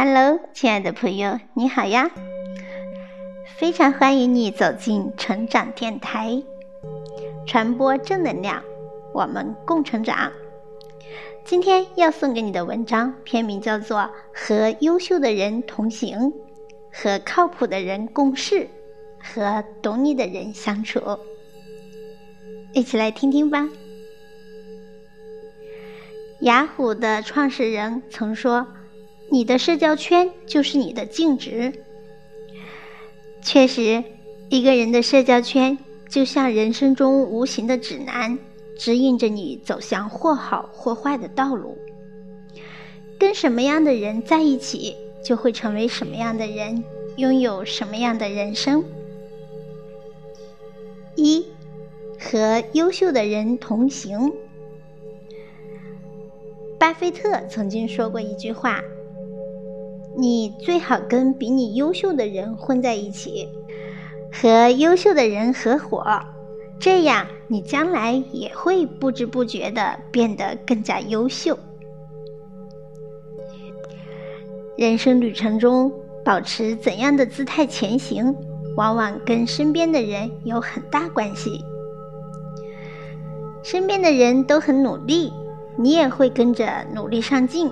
Hello，亲爱的朋友，你好呀！非常欢迎你走进成长电台，传播正能量，我们共成长。今天要送给你的文章篇名叫做《和优秀的人同行，和靠谱的人共事，和懂你的人相处》。一起来听听吧。雅虎的创始人曾说：“你的社交圈就是你的净值。”确实，一个人的社交圈就像人生中无形的指南，指引着你走向或好或坏的道路。跟什么样的人在一起，就会成为什么样的人，拥有什么样的人生。一，和优秀的人同行。巴菲特曾经说过一句话：“你最好跟比你优秀的人混在一起，和优秀的人合伙，这样你将来也会不知不觉的变得更加优秀。”人生旅程中，保持怎样的姿态前行，往往跟身边的人有很大关系。身边的人都很努力。你也会跟着努力上进，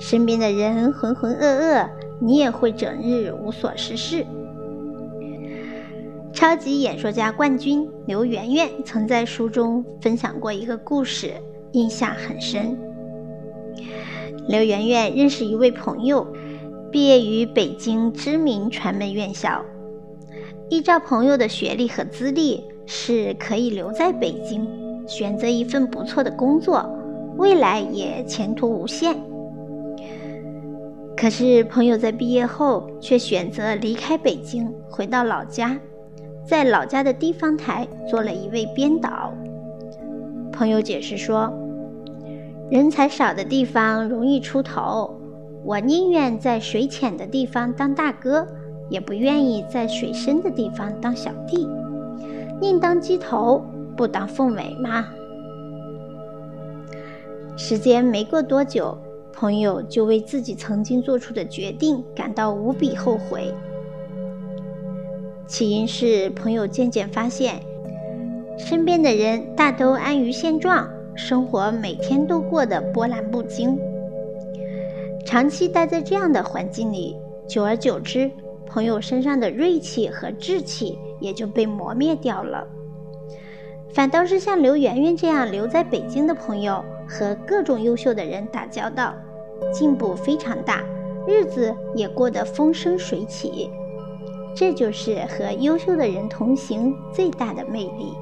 身边的人浑浑噩噩，你也会整日无所事事。超级演说家冠军刘媛媛曾在书中分享过一个故事，印象很深。刘媛媛认识一位朋友，毕业于北京知名传媒院校，依照朋友的学历和资历，是可以留在北京。选择一份不错的工作，未来也前途无限。可是朋友在毕业后却选择离开北京，回到老家，在老家的地方台做了一位编导。朋友解释说：“人才少的地方容易出头，我宁愿在水浅的地方当大哥，也不愿意在水深的地方当小弟，宁当鸡头。”不当凤尾吗？时间没过多久，朋友就为自己曾经做出的决定感到无比后悔。起因是朋友渐渐发现，身边的人大都安于现状，生活每天都过得波澜不惊。长期待在这样的环境里，久而久之，朋友身上的锐气和志气也就被磨灭掉了。反倒是像刘媛媛这样留在北京的朋友，和各种优秀的人打交道，进步非常大，日子也过得风生水起。这就是和优秀的人同行最大的魅力。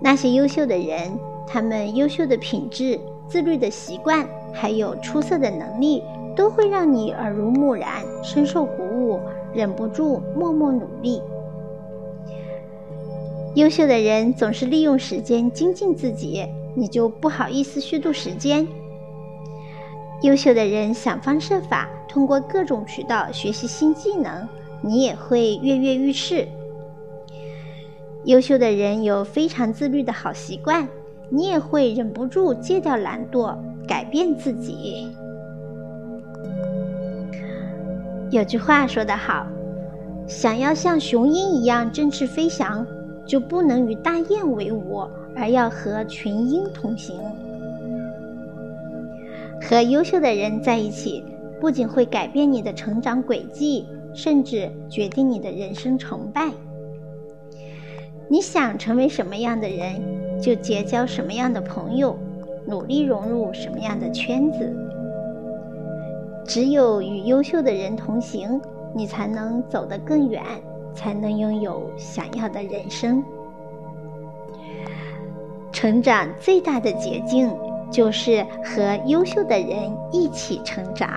那些优秀的人，他们优秀的品质、自律的习惯，还有出色的能力，都会让你耳濡目染，深受鼓舞，忍不住默默努力。优秀的人总是利用时间精进自己，你就不好意思虚度时间。优秀的人想方设法通过各种渠道学习新技能，你也会跃跃欲试。优秀的人有非常自律的好习惯，你也会忍不住戒掉懒惰，改变自己。有句话说得好，想要像雄鹰一样振翅飞翔。就不能与大雁为伍，而要和群鹰同行。和优秀的人在一起，不仅会改变你的成长轨迹，甚至决定你的人生成败。你想成为什么样的人，就结交什么样的朋友，努力融入什么样的圈子。只有与优秀的人同行，你才能走得更远。才能拥有想要的人生。成长最大的捷径就是和优秀的人一起成长。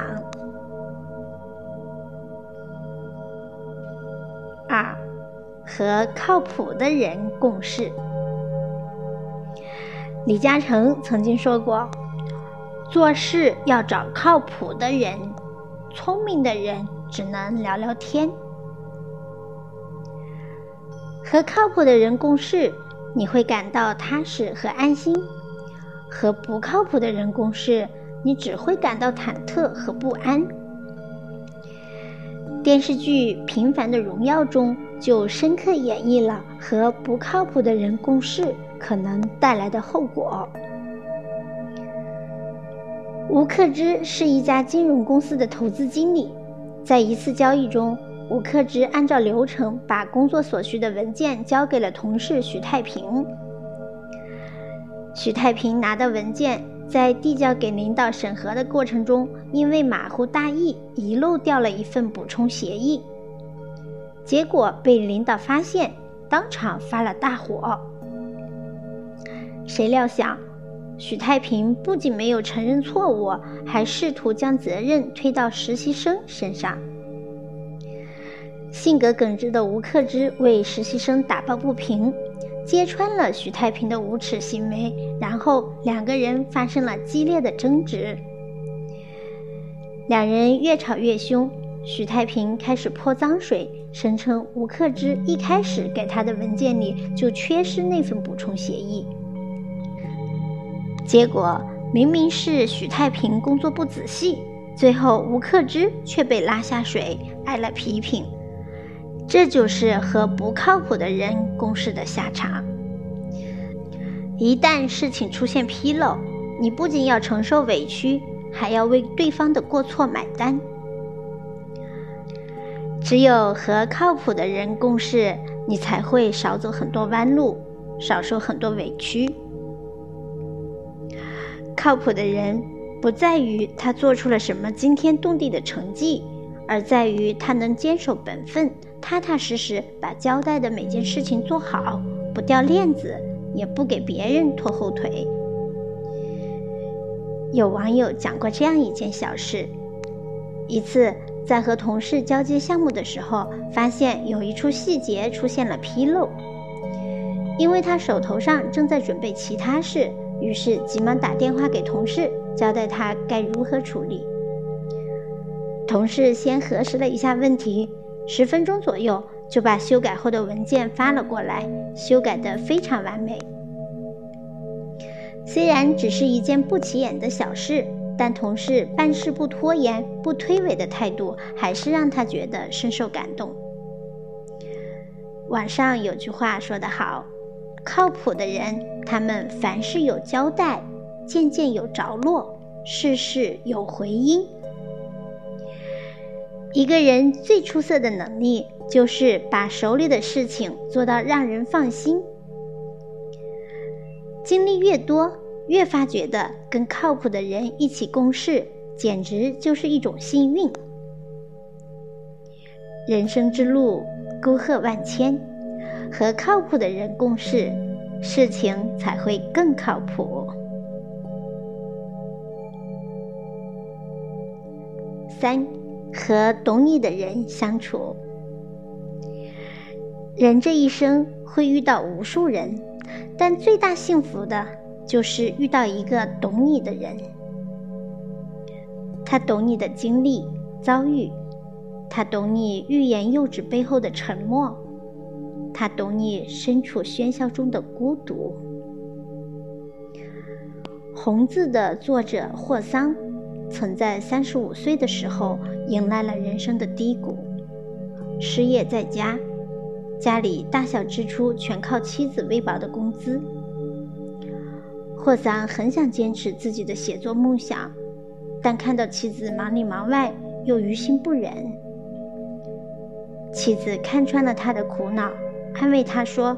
二，和靠谱的人共事。李嘉诚曾经说过：“做事要找靠谱的人，聪明的人只能聊聊天。”和靠谱的人共事，你会感到踏实和安心；和不靠谱的人共事，你只会感到忐忑和不安。电视剧《平凡的荣耀》中就深刻演绎了和不靠谱的人共事可能带来的后果。吴克之是一家金融公司的投资经理，在一次交易中，吴克之按照流程把工作所需的文件交给了同事许太平。许太平拿到文件，在递交给领导审核的过程中，因为马虎大意，遗漏掉了一份补充协议，结果被领导发现，当场发了大火。谁料想？许太平不仅没有承认错误，还试图将责任推到实习生身上。性格耿直的吴克之为实习生打抱不平，揭穿了许太平的无耻行为，然后两个人发生了激烈的争执。两人越吵越凶，许太平开始泼脏水，声称吴克之一开始给他的文件里就缺失那份补充协议。结果明明是许太平工作不仔细，最后吴克之却被拉下水，挨了批评。这就是和不靠谱的人共事的下场。一旦事情出现纰漏，你不仅要承受委屈，还要为对方的过错买单。只有和靠谱的人共事，你才会少走很多弯路，少受很多委屈。靠谱的人，不在于他做出了什么惊天动地的成绩，而在于他能坚守本分，踏踏实实把交代的每件事情做好，不掉链子，也不给别人拖后腿。有网友讲过这样一件小事：一次在和同事交接项目的时候，发现有一处细节出现了纰漏，因为他手头上正在准备其他事。于是急忙打电话给同事，交代他该如何处理。同事先核实了一下问题，十分钟左右就把修改后的文件发了过来，修改得非常完美。虽然只是一件不起眼的小事，但同事办事不拖延、不推诿的态度，还是让他觉得深受感动。网上有句话说得好。靠谱的人，他们凡事有交代，件件有着落，事事有回音。一个人最出色的能力，就是把手里的事情做到让人放心。经历越多，越发觉得跟靠谱的人一起共事，简直就是一种幸运。人生之路，沟壑万千。和靠谱的人共事，事情才会更靠谱。三，和懂你的人相处。人这一生会遇到无数人，但最大幸福的就是遇到一个懂你的人。他懂你的经历遭遇，他懂你欲言又止背后的沉默。他懂你身处喧嚣中的孤独。《红字》的作者霍桑，曾在三十五岁的时候迎来了人生的低谷，失业在家，家里大小支出全靠妻子微薄的工资。霍桑很想坚持自己的写作梦想，但看到妻子忙里忙外，又于心不忍。妻子看穿了他的苦恼。安慰他说：“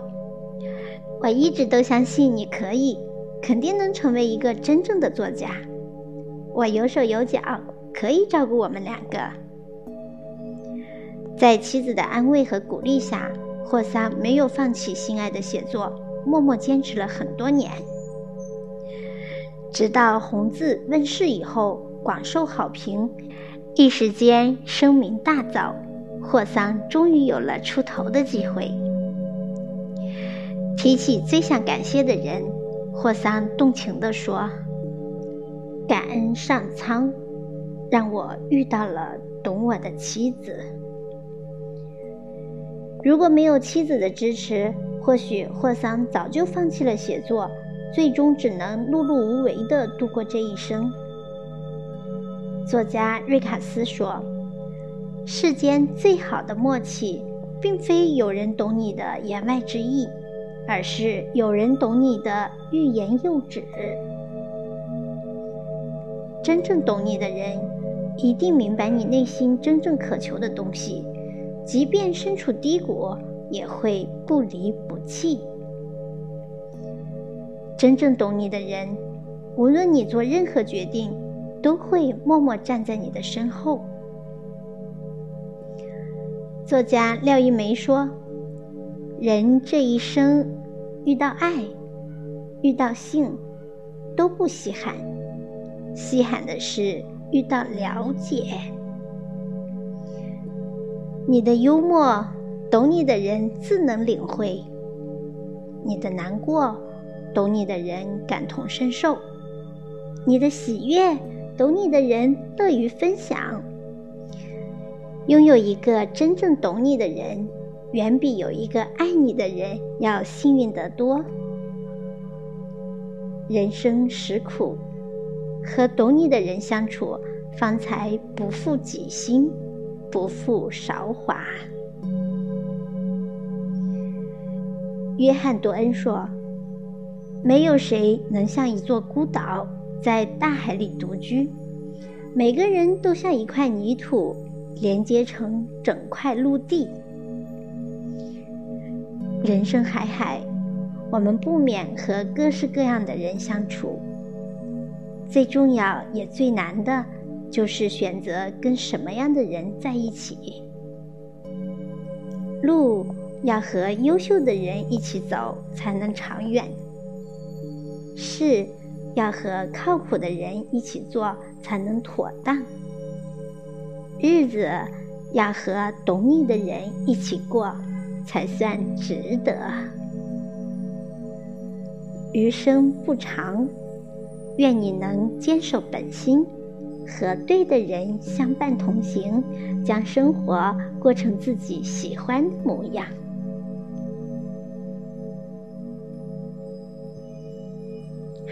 我一直都相信你可以，肯定能成为一个真正的作家。我有手有脚，可以照顾我们两个。”在妻子的安慰和鼓励下，霍桑没有放弃心爱的写作，默默坚持了很多年。直到《红字》问世以后，广受好评，一时间声名大噪，霍桑终于有了出头的机会。提起最想感谢的人，霍桑动情地说：“感恩上苍，让我遇到了懂我的妻子。如果没有妻子的支持，或许霍桑早就放弃了写作，最终只能碌碌无为地度过这一生。作家瑞卡斯说：“世间最好的默契，并非有人懂你的言外之意，而是有人懂你的欲言又止。真正懂你的人，一定明白你内心真正渴求的东西，即便身处低谷，也会不离不弃。真正懂你的人，无论你做任何决定。”都会默默站在你的身后。作家廖一梅说：“人这一生，遇到爱，遇到性，都不稀罕，稀罕的是遇到了解。你的幽默，懂你的人自能领会；你的难过，懂你的人感同身受；你的喜悦。”懂你的人乐于分享。拥有一个真正懂你的人，远比有一个爱你的人要幸运得多。人生实苦，和懂你的人相处，方才不负己心，不负韶华。约翰·多恩说：“没有谁能像一座孤岛。”在大海里独居，每个人都像一块泥土，连接成整块陆地。人生海海，我们不免和各式各样的人相处。最重要也最难的，就是选择跟什么样的人在一起。路要和优秀的人一起走，才能长远。事。要和靠谱的人一起做，才能妥当。日子要和懂你的人一起过，才算值得。余生不长，愿你能坚守本心，和对的人相伴同行，将生活过成自己喜欢的模样。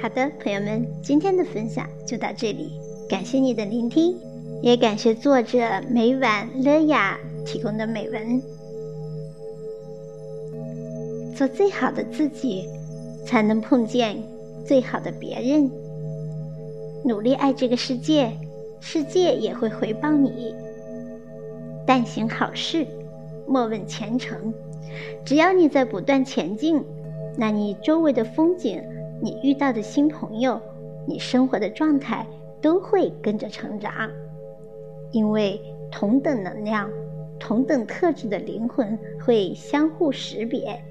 好的，朋友们，今天的分享就到这里，感谢你的聆听，也感谢作者每晚乐雅提供的美文。做最好的自己，才能碰见最好的别人。努力爱这个世界，世界也会回报你。但行好事，莫问前程。只要你在不断前进，那你周围的风景。你遇到的新朋友，你生活的状态都会跟着成长，因为同等能量、同等特质的灵魂会相互识别。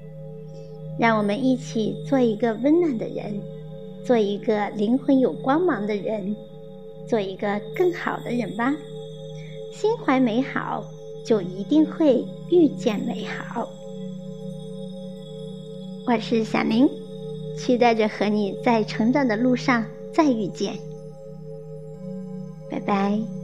让我们一起做一个温暖的人，做一个灵魂有光芒的人，做一个更好的人吧。心怀美好，就一定会遇见美好。我是小林。期待着和你在成长的路上再遇见，拜拜。